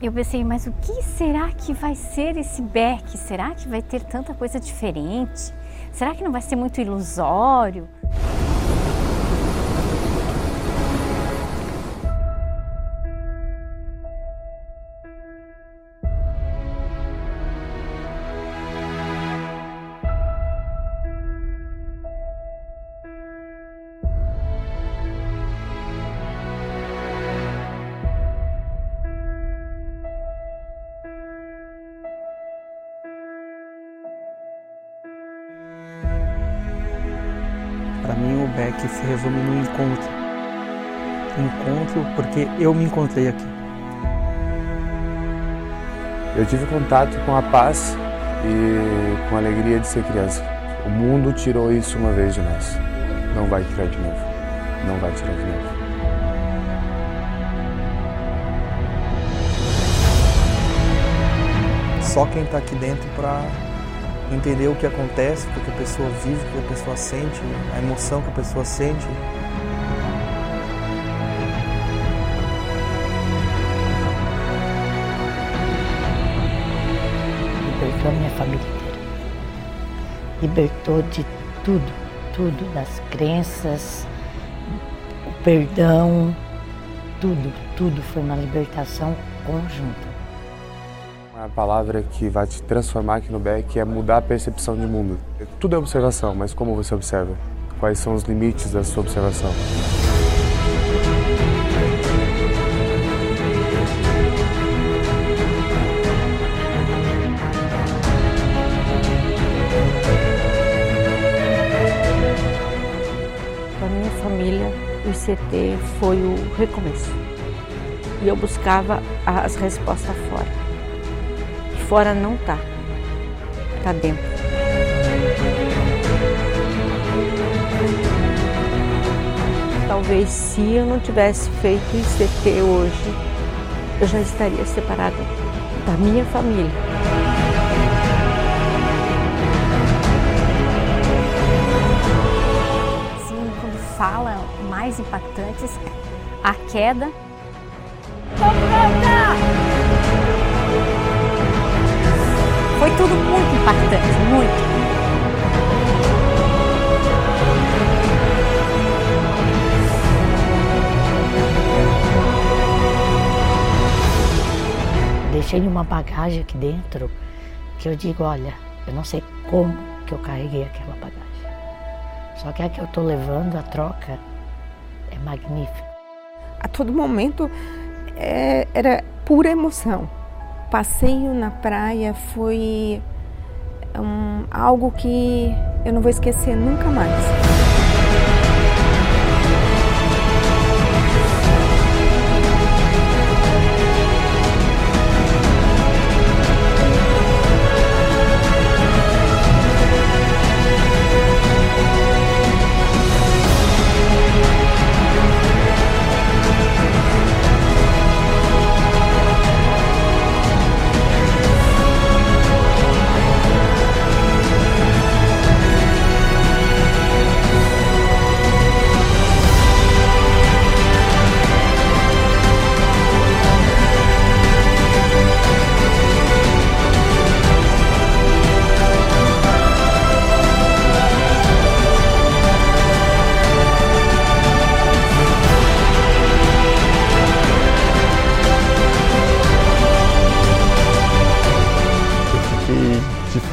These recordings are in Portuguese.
Eu pensei, mas o que será que vai ser esse Beck? Será que vai ter tanta coisa diferente? Será que não vai ser muito ilusório? Mim, o Beck se resume no encontro. Encontro porque eu me encontrei aqui. Eu tive contato com a paz e com a alegria de ser criança. O mundo tirou isso uma vez de nós. Não vai tirar de novo. Não vai tirar de novo. Só quem está aqui dentro para entender o que acontece, o que a pessoa vive, o que a pessoa sente, a emoção que a pessoa sente. Libertou minha família inteira. Libertou de tudo, tudo, das crenças, o perdão, tudo, tudo foi uma libertação conjunta. A palavra que vai te transformar aqui no Beck é mudar a percepção de mundo. Tudo é observação, mas como você observa? Quais são os limites da sua observação? Para minha família, o ICT foi o recomeço. E eu buscava as respostas fora. Fora não tá. Tá dentro. Talvez se eu não tivesse feito ICT hoje, eu já estaria separada da minha família. Assim, quando fala, mais impactantes, a queda. Tudo muito impactante, muito. Deixei uma bagagem aqui dentro que eu digo, olha, eu não sei como que eu carreguei aquela bagagem. Só que a que eu tô levando, a troca, é magnífica. A todo momento é, era pura emoção. Passeio na praia foi um, algo que eu não vou esquecer nunca mais.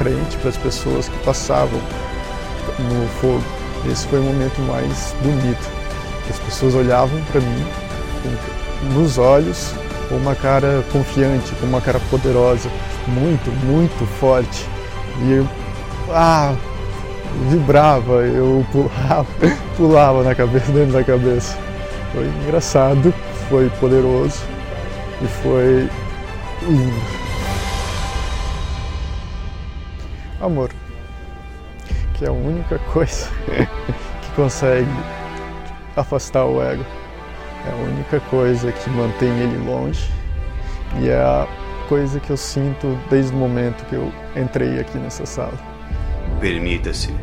Frente para as pessoas que passavam no fogo. Esse foi o momento mais bonito. As pessoas olhavam para mim nos olhos com uma cara confiante, com uma cara poderosa, muito, muito forte. E eu ah, vibrava, eu pulava, pulava na cabeça, dentro da cabeça. Foi engraçado, foi poderoso e foi lindo. Amor, que é a única coisa que consegue afastar o ego. É a única coisa que mantém ele longe e é a coisa que eu sinto desde o momento que eu entrei aqui nessa sala. Permita-se